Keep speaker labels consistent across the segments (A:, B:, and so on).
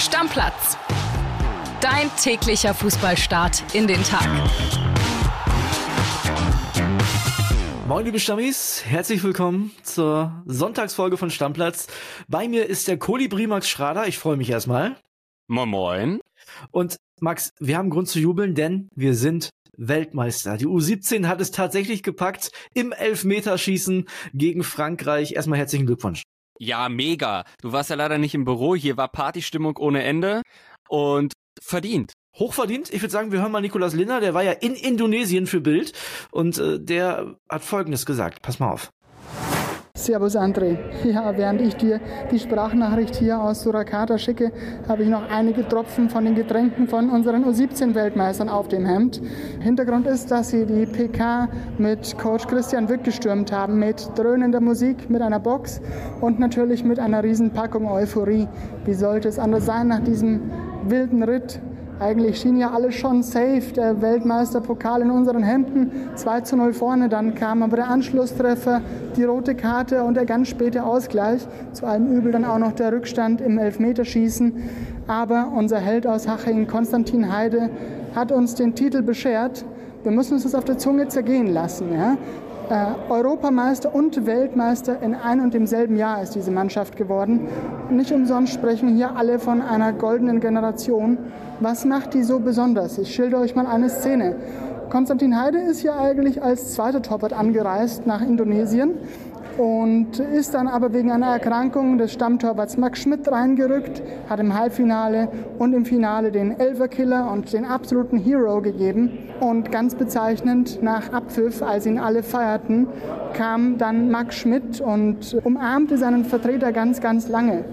A: Stammplatz. Dein täglicher Fußballstart in den Tag.
B: Moin, liebe Stammis, herzlich willkommen zur Sonntagsfolge von Stammplatz. Bei mir ist der Kolibri Max Schrader. Ich freue mich erstmal.
C: Moin, moin.
B: Und Max, wir haben Grund zu jubeln, denn wir sind Weltmeister. Die U17 hat es tatsächlich gepackt im Elfmeterschießen gegen Frankreich. Erstmal herzlichen Glückwunsch.
C: Ja, mega. Du warst ja leider nicht im Büro. Hier war Partystimmung ohne Ende und verdient.
B: Hochverdient. Ich würde sagen, wir hören mal Nikolas Linner, der war ja in Indonesien für Bild und äh, der hat Folgendes gesagt. Pass mal auf.
D: Servus André. Ja, während ich dir die Sprachnachricht hier aus Surakarta schicke, habe ich noch einige Tropfen von den Getränken von unseren U17-Weltmeistern auf dem Hemd. Hintergrund ist, dass sie die PK mit Coach Christian Wick gestürmt haben, mit dröhnender Musik, mit einer Box und natürlich mit einer riesen Packung Euphorie. Wie sollte es anders sein nach diesem wilden Ritt eigentlich schien ja alles schon safe, der Weltmeisterpokal in unseren Händen, 2 zu 0 vorne, dann kam aber der Anschlusstreffer, die rote Karte und der ganz späte Ausgleich, zu allem Übel dann auch noch der Rückstand im Elfmeterschießen. Aber unser Held aus Haching, Konstantin Heide, hat uns den Titel beschert. Wir müssen uns das auf der Zunge zergehen lassen. Ja? Äh, Europameister und Weltmeister in ein und demselben Jahr ist diese Mannschaft geworden. Nicht umsonst sprechen hier alle von einer goldenen Generation. Was macht die so besonders? Ich schilder euch mal eine Szene. Konstantin Heide ist hier eigentlich als zweiter Torwart angereist nach Indonesien und ist dann aber wegen einer Erkrankung des Stammtorwarts Max Schmidt reingerückt, hat im Halbfinale und im Finale den Elferkiller und den absoluten Hero gegeben. Und ganz bezeichnend, nach Abpfiff, als ihn alle feierten, kam dann Max Schmidt und umarmte seinen Vertreter ganz, ganz lange.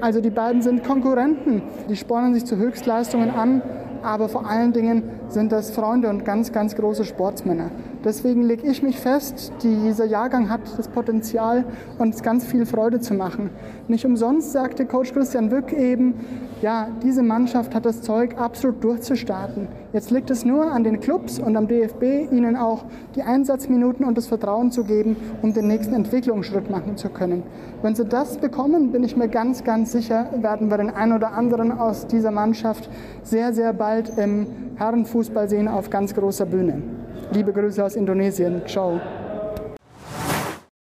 D: Also die beiden sind Konkurrenten, die spornen sich zu Höchstleistungen an, aber vor allen Dingen sind das Freunde und ganz, ganz große Sportsmänner. Deswegen lege ich mich fest, dieser Jahrgang hat das Potenzial, uns ganz viel Freude zu machen. Nicht umsonst sagte Coach Christian Wück eben, ja, diese Mannschaft hat das Zeug, absolut durchzustarten. Jetzt liegt es nur an den Clubs und am DFB, ihnen auch die Einsatzminuten und das Vertrauen zu geben, um den nächsten Entwicklungsschritt machen zu können. Wenn sie das bekommen, bin ich mir ganz, ganz sicher, werden wir den einen oder anderen aus dieser Mannschaft sehr, sehr bald im Herrenfußball sehen auf ganz großer Bühne. Liebe Grüße aus Indonesien. Ciao.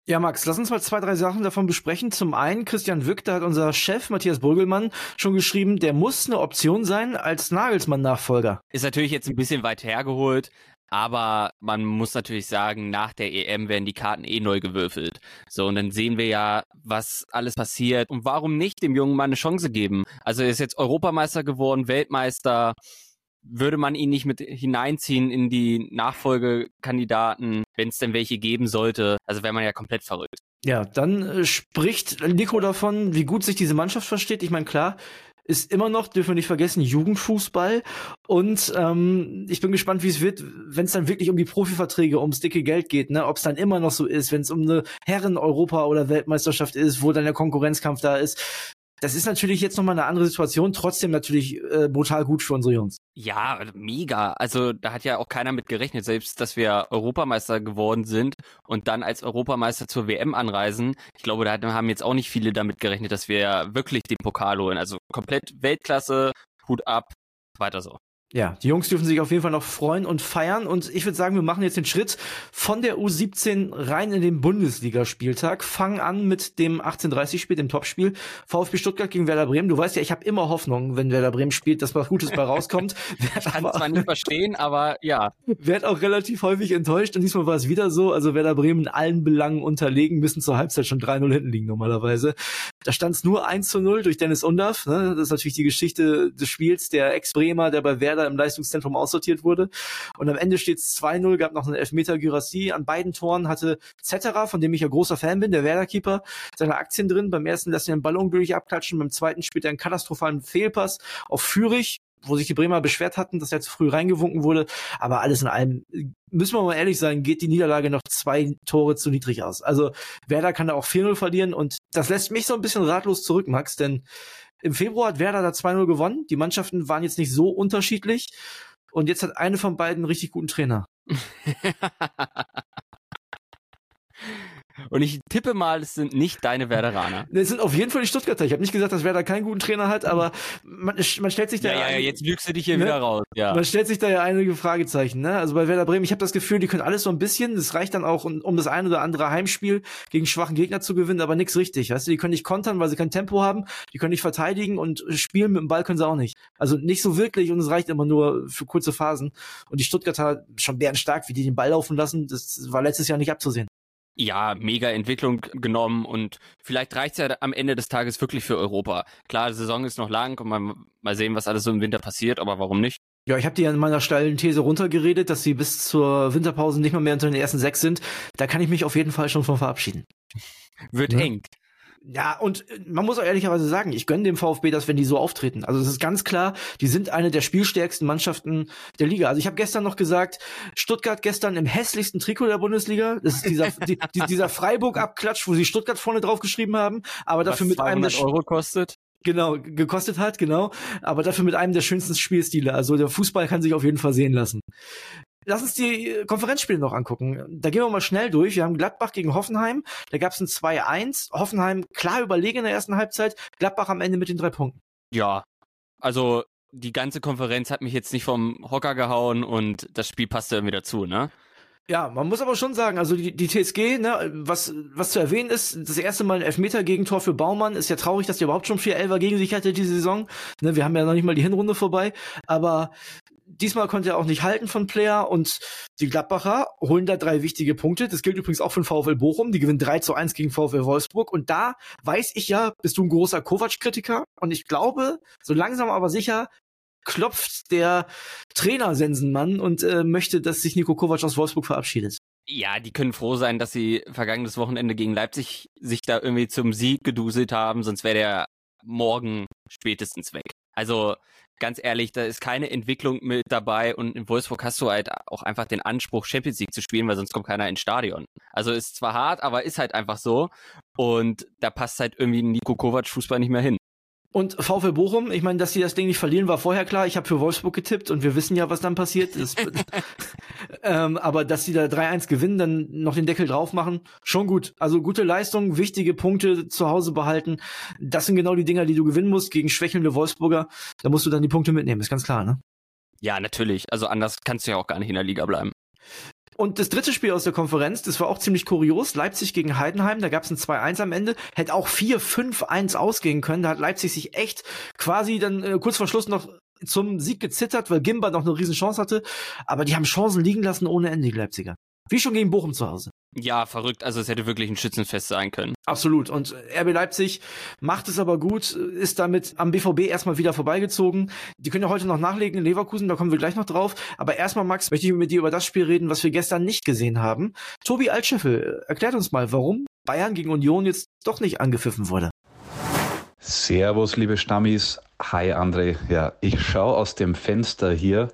B: Ja, Max, lass uns mal zwei, drei Sachen davon besprechen. Zum einen, Christian Wück, da hat unser Chef Matthias Burgelmann schon geschrieben, der muss eine Option sein als Nagelsmann-Nachfolger.
C: Ist natürlich jetzt ein bisschen weit hergeholt, aber man muss natürlich sagen, nach der EM werden die Karten eh neu gewürfelt. So, und dann sehen wir ja, was alles passiert. Und warum nicht dem jungen Mann eine Chance geben? Also er ist jetzt Europameister geworden, Weltmeister, würde man ihn nicht mit hineinziehen in die Nachfolgekandidaten, wenn es denn welche geben sollte. Also wäre man ja komplett verrückt.
B: Ja, dann äh, spricht Nico davon, wie gut sich diese Mannschaft versteht. Ich meine, klar, ist immer noch, dürfen wir nicht vergessen, Jugendfußball. Und ähm, ich bin gespannt, wie es wird, wenn es dann wirklich um die Profiverträge, ums dicke Geld geht, ne? Ob es dann immer noch so ist, wenn es um eine Herren-Europa- oder Weltmeisterschaft ist, wo dann der Konkurrenzkampf da ist. Das ist natürlich jetzt nochmal eine andere Situation, trotzdem natürlich äh, brutal gut für unsere Jungs.
C: Ja, mega. Also da hat ja auch keiner mit gerechnet, selbst dass wir Europameister geworden sind und dann als Europameister zur WM anreisen. Ich glaube, da haben jetzt auch nicht viele damit gerechnet, dass wir wirklich den Pokal holen. Also komplett Weltklasse, Hut ab, weiter so.
B: Ja, die Jungs dürfen sich auf jeden Fall noch freuen und feiern. Und ich würde sagen, wir machen jetzt den Schritt von der U17 rein in den Bundesligaspieltag. Fangen an mit dem 18:30-Spiel, dem Topspiel. VfB Stuttgart gegen Werder Bremen. Du weißt ja, ich habe immer Hoffnung, wenn Werder Bremen spielt, dass was Gutes bei rauskommt.
C: ich kann zwar nicht verstehen, aber ja.
B: Werd auch relativ häufig enttäuscht. Und diesmal war es wieder so. Also Werder Bremen in allen Belangen unterlegen, müssen zur Halbzeit schon 3-0 hinten liegen normalerweise. Da stand es nur 1 0 durch Dennis Undaff. Ne? Das ist natürlich die Geschichte des Spiels. Der Ex-Bremer, der bei Werder Werder im Leistungszentrum aussortiert wurde. Und am Ende steht es 2-0, gab noch einen Elfmeter Gyrassi. An beiden Toren hatte Zetterer, von dem ich ja großer Fan bin, der Werder-Keeper, seine Aktien drin. Beim ersten lässt er den Ball unglücklich abklatschen, beim zweiten spielt er einen katastrophalen Fehlpass auf Führig wo sich die Bremer beschwert hatten, dass er zu früh reingewunken wurde. Aber alles in allem, müssen wir mal ehrlich sein, geht die Niederlage noch zwei Tore zu niedrig aus. Also Werder kann da auch 4-0 verlieren und das lässt mich so ein bisschen ratlos zurück, Max, denn im Februar hat Werder da 2-0 gewonnen. Die Mannschaften waren jetzt nicht so unterschiedlich. Und jetzt hat eine von beiden einen richtig guten Trainer.
C: Und ich tippe mal, es sind nicht deine Werderaner.
B: Es sind auf jeden Fall die Stuttgarter. Ich habe nicht gesagt, dass Werder keinen guten Trainer hat, aber man, man stellt sich da
C: ja, ja, ja, jetzt lügst du dich hier ne? wieder raus. Ja.
B: Man stellt sich da ja einige Fragezeichen. Ne? Also bei Werder Bremen, ich habe das Gefühl, die können alles so ein bisschen. Das reicht dann auch, um, um das ein oder andere Heimspiel gegen schwachen Gegner zu gewinnen, aber nichts richtig. Weißt du, die können nicht kontern, weil sie kein Tempo haben. Die können nicht verteidigen und spielen mit dem Ball können sie auch nicht. Also nicht so wirklich und es reicht immer nur für kurze Phasen. Und die Stuttgarter schon bärenstark, wie die den Ball laufen lassen, das war letztes Jahr nicht abzusehen
C: ja, mega Entwicklung genommen und vielleicht reicht's ja am Ende des Tages wirklich für Europa. Klar, die Saison ist noch lang und mal, mal sehen, was alles so im Winter passiert, aber warum nicht?
B: Ja, ich habe dir in meiner steilen These runtergeredet, dass sie bis zur Winterpause nicht mal mehr unter den ersten sechs sind. Da kann ich mich auf jeden Fall schon von verabschieden.
C: Wird ja. eng.
B: Ja, und äh, man muss auch ehrlicherweise sagen, ich gönne dem VfB das, wenn die so auftreten. Also es ist ganz klar, die sind eine der spielstärksten Mannschaften der Liga. Also ich habe gestern noch gesagt, Stuttgart gestern im hässlichsten Trikot der Bundesliga. Das ist dieser, die, dieser Freiburg-Abklatsch, wo sie Stuttgart vorne drauf geschrieben haben, aber dafür
C: Was
B: mit einem
C: der Euro kostet.
B: Genau, gekostet hat, genau. Aber dafür mit einem der schönsten Spielstile. Also der Fußball kann sich auf jeden Fall sehen lassen. Lass uns die äh, Konferenzspiele noch angucken. Da gehen wir mal schnell durch. Wir haben Gladbach gegen Hoffenheim. Da gab es ein 2-1. Hoffenheim klar überlegen in der ersten Halbzeit. Gladbach am Ende mit den drei Punkten.
C: Ja, also die ganze Konferenz hat mich jetzt nicht vom Hocker gehauen und das Spiel passte irgendwie dazu, ne?
B: Ja, man muss aber schon sagen, also die, die TSG, ne, was, was zu erwähnen ist, das erste Mal ein Elfmeter-Gegentor für Baumann. Ist ja traurig, dass die überhaupt schon vier Elfer gegen sich hatte diese Saison. Ne, wir haben ja noch nicht mal die Hinrunde vorbei. Aber diesmal konnte er auch nicht halten von Player und die Gladbacher holen da drei wichtige Punkte. Das gilt übrigens auch für den VfL Bochum. Die gewinnen 3 zu 1 gegen VfL Wolfsburg. Und da weiß ich ja, bist du ein großer Kovac-Kritiker. Und ich glaube, so langsam aber sicher klopft der Trainer Sensenmann und äh, möchte, dass sich Nico Kovac aus Wolfsburg verabschiedet.
C: Ja, die können froh sein, dass sie vergangenes Wochenende gegen Leipzig sich da irgendwie zum Sieg geduselt haben, sonst wäre der morgen spätestens weg. Also ganz ehrlich, da ist keine Entwicklung mit dabei und in Wolfsburg hast du halt auch einfach den Anspruch, Champions League zu spielen, weil sonst kommt keiner ins Stadion. Also ist zwar hart, aber ist halt einfach so und da passt halt irgendwie Nico Kovac Fußball nicht mehr hin.
B: Und VfL Bochum, ich meine, dass sie das Ding nicht verlieren, war vorher klar. Ich habe für Wolfsburg getippt und wir wissen ja, was dann passiert ist. ähm, aber dass sie da 3-1 gewinnen, dann noch den Deckel drauf machen, schon gut. Also gute Leistung, wichtige Punkte zu Hause behalten. Das sind genau die Dinger, die du gewinnen musst gegen schwächelnde Wolfsburger. Da musst du dann die Punkte mitnehmen, ist ganz klar, ne?
C: Ja, natürlich. Also anders kannst du ja auch gar nicht in der Liga bleiben.
B: Und das dritte Spiel aus der Konferenz, das war auch ziemlich kurios. Leipzig gegen Heidenheim, da gab es ein 2-1 am Ende. Hätte auch 4-5-1 ausgehen können. Da hat Leipzig sich echt quasi dann äh, kurz vor Schluss noch zum Sieg gezittert, weil Gimba noch eine riesen Chance hatte. Aber die haben Chancen liegen lassen ohne Ende, die Leipziger. Wie schon gegen Bochum zu Hause.
C: Ja, verrückt. Also es hätte wirklich ein Schützenfest sein können.
B: Absolut. Und RB Leipzig macht es aber gut, ist damit am BVB erstmal wieder vorbeigezogen. Die können ja heute noch nachlegen in Leverkusen, da kommen wir gleich noch drauf. Aber erstmal, Max, möchte ich mit dir über das Spiel reden, was wir gestern nicht gesehen haben. Tobi Altscheffel, erklärt uns mal, warum Bayern gegen Union jetzt doch nicht angepfiffen wurde.
E: Servus, liebe Stammis. Hi, André. Ja, ich schaue aus dem Fenster hier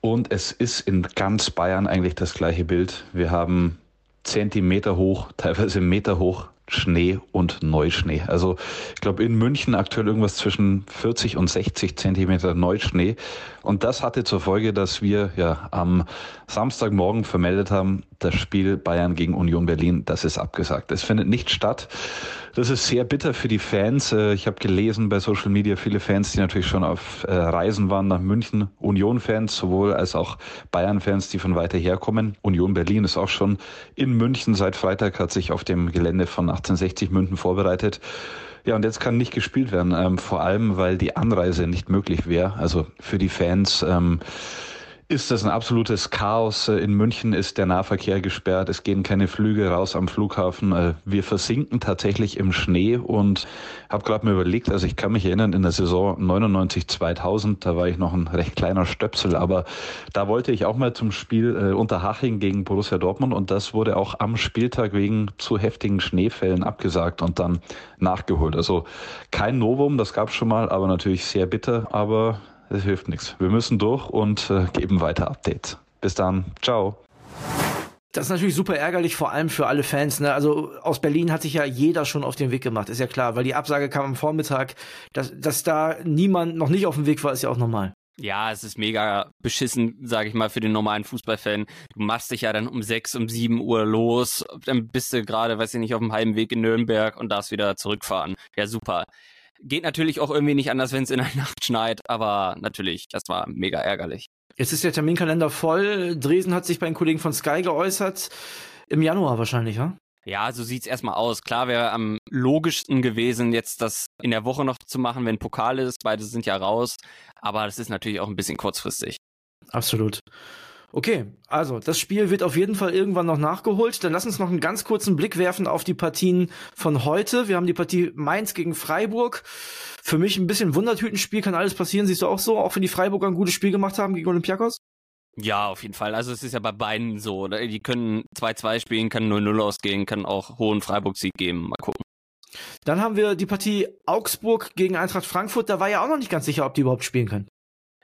E: und es ist in ganz Bayern eigentlich das gleiche Bild. Wir haben Zentimeter hoch, teilweise Meter hoch Schnee und Neuschnee. Also ich glaube in München aktuell irgendwas zwischen 40 und 60 Zentimeter Neuschnee. Und das hatte zur Folge, dass wir ja am Samstagmorgen vermeldet haben, das Spiel Bayern gegen Union Berlin, das ist abgesagt. Es findet nicht statt. Das ist sehr bitter für die Fans. Äh, ich habe gelesen bei Social Media viele Fans, die natürlich schon auf äh, Reisen waren nach München. Union-Fans sowohl als auch Bayern-Fans, die von weiter herkommen. Union Berlin ist auch schon in München seit Freitag, hat sich auf dem Gelände von 1860 München vorbereitet. Ja, und jetzt kann nicht gespielt werden, ähm, vor allem weil die Anreise nicht möglich wäre. Also für die Fans. Ähm, ist das ein absolutes Chaos. In München ist der Nahverkehr gesperrt. Es gehen keine Flüge raus am Flughafen. Äh, wir versinken tatsächlich im Schnee und habe gerade mir überlegt, also ich kann mich erinnern, in der Saison 99, 2000, da war ich noch ein recht kleiner Stöpsel, aber da wollte ich auch mal zum Spiel äh, unter Haching gegen Borussia Dortmund und das wurde auch am Spieltag wegen zu heftigen Schneefällen abgesagt und dann nachgeholt. Also kein Novum, das gab es schon mal, aber natürlich sehr bitter, aber es hilft nichts. Wir müssen durch und äh, geben weiter Updates. Bis dann. Ciao.
B: Das ist natürlich super ärgerlich, vor allem für alle Fans. Ne? Also aus Berlin hat sich ja jeder schon auf den Weg gemacht, ist ja klar, weil die Absage kam am Vormittag. Dass, dass da niemand noch nicht auf dem Weg war, ist ja auch normal.
C: Ja, es ist mega beschissen, sage ich mal, für den normalen Fußballfan. Du machst dich ja dann um sechs, um sieben Uhr los, dann bist du gerade, weiß ich nicht, auf dem halben Weg in Nürnberg und darfst wieder zurückfahren. Ja, super. Geht natürlich auch irgendwie nicht anders, wenn es in der Nacht schneit, aber natürlich, das war mega ärgerlich.
B: Jetzt ist der Terminkalender voll. Dresden hat sich bei den Kollegen von Sky geäußert. Im Januar wahrscheinlich, ja?
C: Ja, so sieht's erstmal aus. Klar wäre am logischsten gewesen, jetzt das in der Woche noch zu machen, wenn Pokal ist. Beide sind ja raus. Aber das ist natürlich auch ein bisschen kurzfristig.
B: Absolut. Okay, also das Spiel wird auf jeden Fall irgendwann noch nachgeholt. Dann lass uns noch einen ganz kurzen Blick werfen auf die Partien von heute. Wir haben die Partie Mainz gegen Freiburg. Für mich ein bisschen Wundertütenspiel, kann alles passieren. Siehst du auch so, auch wenn die Freiburger ein gutes Spiel gemacht haben gegen Olympiakos?
C: Ja, auf jeden Fall. Also es ist ja bei beiden so. Die können 2-2 spielen, können 0-0 ausgehen, können auch hohen Freiburg-Sieg geben. Mal gucken.
B: Dann haben wir die Partie Augsburg gegen Eintracht Frankfurt. Da war ja auch noch nicht ganz sicher, ob die überhaupt spielen können.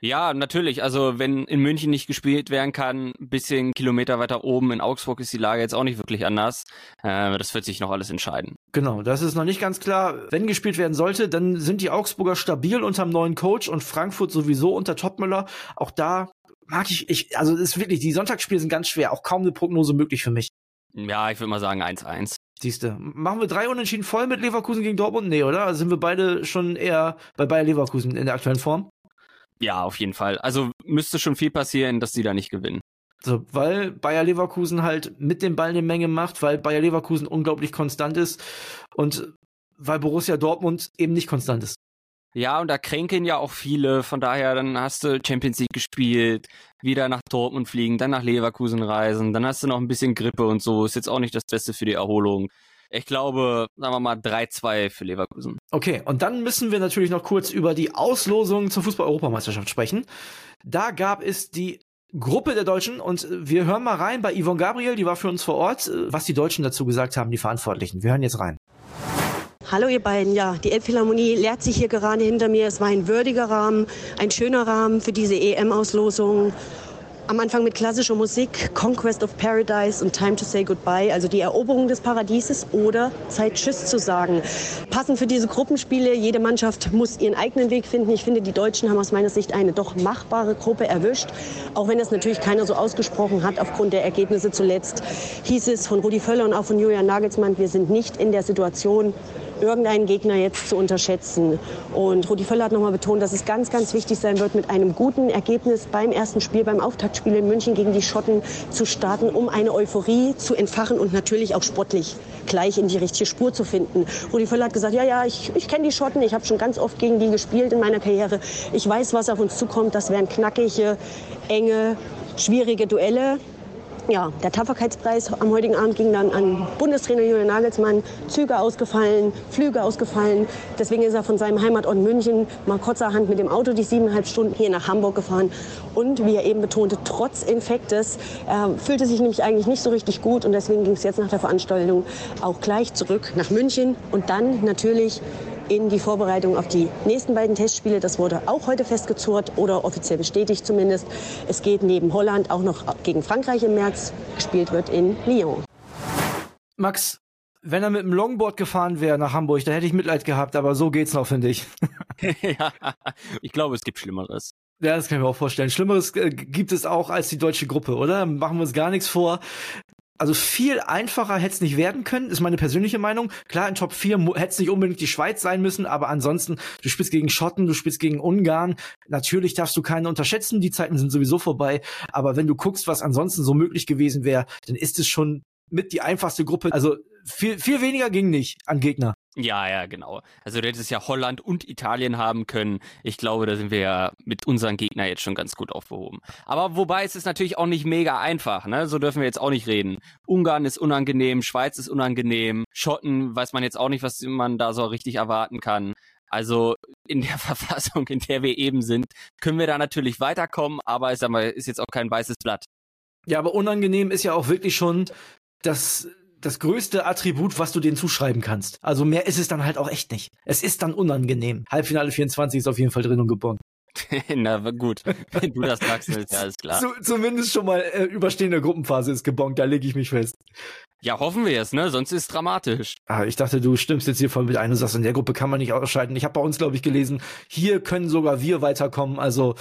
C: Ja, natürlich. Also wenn in München nicht gespielt werden kann, ein bisschen Kilometer weiter oben in Augsburg ist die Lage jetzt auch nicht wirklich anders. Äh, das wird sich noch alles entscheiden.
B: Genau, das ist noch nicht ganz klar. Wenn gespielt werden sollte, dann sind die Augsburger stabil unterm neuen Coach und Frankfurt sowieso unter Topmüller. Auch da mag ich, ich also es ist wirklich, die Sonntagsspiele sind ganz schwer, auch kaum eine Prognose möglich für mich.
C: Ja, ich würde mal sagen 1-1.
B: Siehste, machen wir drei Unentschieden voll mit Leverkusen gegen Dortmund? Nee, oder? Also sind wir beide schon eher bei Bayer Leverkusen in der aktuellen Form?
C: Ja, auf jeden Fall. Also müsste schon viel passieren, dass die da nicht gewinnen.
B: So, weil Bayer Leverkusen halt mit dem Ball eine Menge macht, weil Bayer Leverkusen unglaublich konstant ist und weil Borussia Dortmund eben nicht konstant ist.
C: Ja, und da kränkeln ja auch viele. Von daher, dann hast du Champions League gespielt, wieder nach Dortmund fliegen, dann nach Leverkusen reisen, dann hast du noch ein bisschen Grippe und so. Ist jetzt auch nicht das Beste für die Erholung. Ich glaube, sagen wir mal 3-2 für Leverkusen.
B: Okay, und dann müssen wir natürlich noch kurz über die Auslosung zur Fußball-Europameisterschaft sprechen. Da gab es die Gruppe der Deutschen und wir hören mal rein bei Yvonne Gabriel, die war für uns vor Ort, was die Deutschen dazu gesagt haben, die Verantwortlichen. Wir hören jetzt rein.
F: Hallo ihr beiden, ja, die Elbphilharmonie lehrt sich hier gerade hinter mir. Es war ein würdiger Rahmen, ein schöner Rahmen für diese EM-Auslosung. Am Anfang mit klassischer Musik, Conquest of Paradise und Time to Say Goodbye, also die Eroberung des Paradieses oder Zeit Tschüss zu sagen. Passend für diese Gruppenspiele, jede Mannschaft muss ihren eigenen Weg finden. Ich finde, die Deutschen haben aus meiner Sicht eine doch machbare Gruppe erwischt, auch wenn es natürlich keiner so ausgesprochen hat aufgrund der Ergebnisse zuletzt. Hieß es von Rudi Völler und auch von Julian Nagelsmann, wir sind nicht in der Situation, irgendeinen Gegner jetzt zu unterschätzen. Und Rudi Völler hat nochmal betont, dass es ganz, ganz wichtig sein wird, mit einem guten Ergebnis beim ersten Spiel, beim Auftaktspiel in München gegen die Schotten zu starten, um eine Euphorie zu entfachen und natürlich auch sportlich gleich in die richtige Spur zu finden. Rudi Völler hat gesagt, ja, ja, ich, ich kenne die Schotten, ich habe schon ganz oft gegen die gespielt in meiner Karriere. Ich weiß, was auf uns zukommt. Das wären knackige, enge, schwierige Duelle ja, der Tapferkeitspreis am heutigen Abend ging dann an Bundestrainer Julian Nagelsmann. Züge ausgefallen, Flüge ausgefallen. Deswegen ist er von seinem Heimatort München mal kurzerhand mit dem Auto die siebeneinhalb Stunden hier nach Hamburg gefahren. Und wie er eben betonte, trotz Infektes, er fühlte sich nämlich eigentlich nicht so richtig gut. Und deswegen ging es jetzt nach der Veranstaltung auch gleich zurück nach München und dann natürlich in die Vorbereitung auf die nächsten beiden Testspiele. Das wurde auch heute festgezurrt oder offiziell bestätigt zumindest. Es geht neben Holland auch noch gegen Frankreich im März. Gespielt wird in Lyon.
B: Max, wenn er mit dem Longboard gefahren wäre nach Hamburg, da hätte ich Mitleid gehabt, aber so geht's noch, finde ich.
C: ja, ich glaube, es gibt Schlimmeres.
B: Ja, das kann ich mir auch vorstellen. Schlimmeres äh, gibt es auch als die deutsche Gruppe, oder? Machen wir uns gar nichts vor. Also viel einfacher hätte es nicht werden können, ist meine persönliche Meinung. Klar, in Top 4 hätte es nicht unbedingt die Schweiz sein müssen, aber ansonsten, du spielst gegen Schotten, du spielst gegen Ungarn. Natürlich darfst du keine unterschätzen, die Zeiten sind sowieso vorbei. Aber wenn du guckst, was ansonsten so möglich gewesen wäre, dann ist es schon mit die einfachste Gruppe. Also viel, viel weniger ging nicht an Gegner.
C: Ja, ja, genau. Also du hättest ja Holland und Italien haben können. Ich glaube, da sind wir ja mit unseren Gegnern jetzt schon ganz gut aufgehoben. Aber wobei es ist natürlich auch nicht mega einfach, ne? So dürfen wir jetzt auch nicht reden. Ungarn ist unangenehm, Schweiz ist unangenehm, Schotten weiß man jetzt auch nicht, was man da so richtig erwarten kann. Also in der Verfassung, in der wir eben sind, können wir da natürlich weiterkommen, aber ich sag mal, ist jetzt auch kein weißes Blatt.
B: Ja, aber unangenehm ist ja auch wirklich schon das das größte Attribut, was du denen zuschreiben kannst. Also mehr ist es dann halt auch echt nicht. Es ist dann unangenehm. Halbfinale 24 ist auf jeden Fall drin und geboren.
C: Na gut, wenn du das sagst, ist ja alles klar.
B: Zu, zumindest schon mal äh, überstehende Gruppenphase ist gebongt, da lege ich mich fest.
C: Ja, hoffen wir es, ne? Sonst ist es dramatisch.
B: Ah, ich dachte, du stimmst jetzt hier voll mit ein und sagst, in der Gruppe kann man nicht ausscheiden. Ich habe bei uns, glaube ich, gelesen, hier können sogar wir weiterkommen. Also,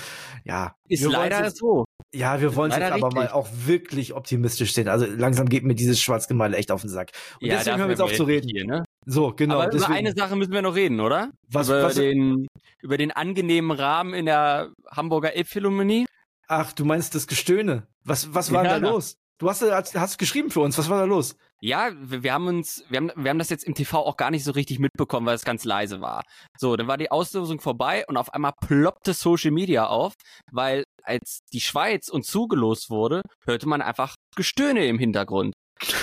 B: ja.
C: Ist leider jetzt, so.
B: Ja, wir wollen jetzt aber richtig. mal auch wirklich optimistisch sehen. Also langsam geht mir dieses Schwarzgemale echt auf den Sack. Und ja, deswegen hören wir jetzt auf zu reden. Hier, ne? So, genau.
C: Aber deswegen. über eine Sache müssen wir noch reden, oder?
B: Was,
C: über,
B: was,
C: den, über den angenehmen Rahmen in der Hamburger Elbphilharmonie?
B: Ach, du meinst das Gestöhne. Was, was war ja, da los? Du hast, hast geschrieben für uns. Was war da los?
C: Ja, wir, wir, haben uns, wir haben, wir haben das jetzt im TV auch gar nicht so richtig mitbekommen, weil es ganz leise war. So, dann war die Auslosung vorbei und auf einmal ploppte Social Media auf, weil als die Schweiz uns zugelost wurde, hörte man einfach Gestöhne im Hintergrund.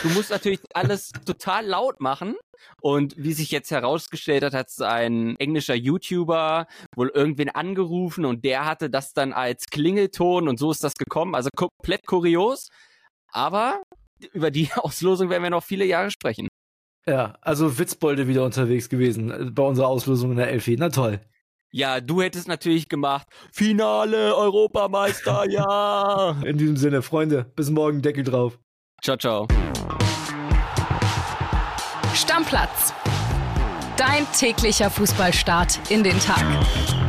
C: Du musst natürlich alles total laut machen. Und wie sich jetzt herausgestellt hat, hat ein englischer YouTuber wohl irgendwen angerufen und der hatte das dann als Klingelton und so ist das gekommen. Also komplett kurios. Aber über die Auslosung werden wir noch viele Jahre sprechen.
B: Ja, also Witzbolde wieder unterwegs gewesen äh, bei unserer Auslosung in der Elfi. Na toll.
C: Ja, du hättest natürlich gemacht, Finale, Europameister, ja.
B: In diesem Sinne, Freunde, bis morgen, Deckel drauf.
C: Ciao, ciao.
A: Stammplatz. Dein täglicher Fußballstart in den Tag.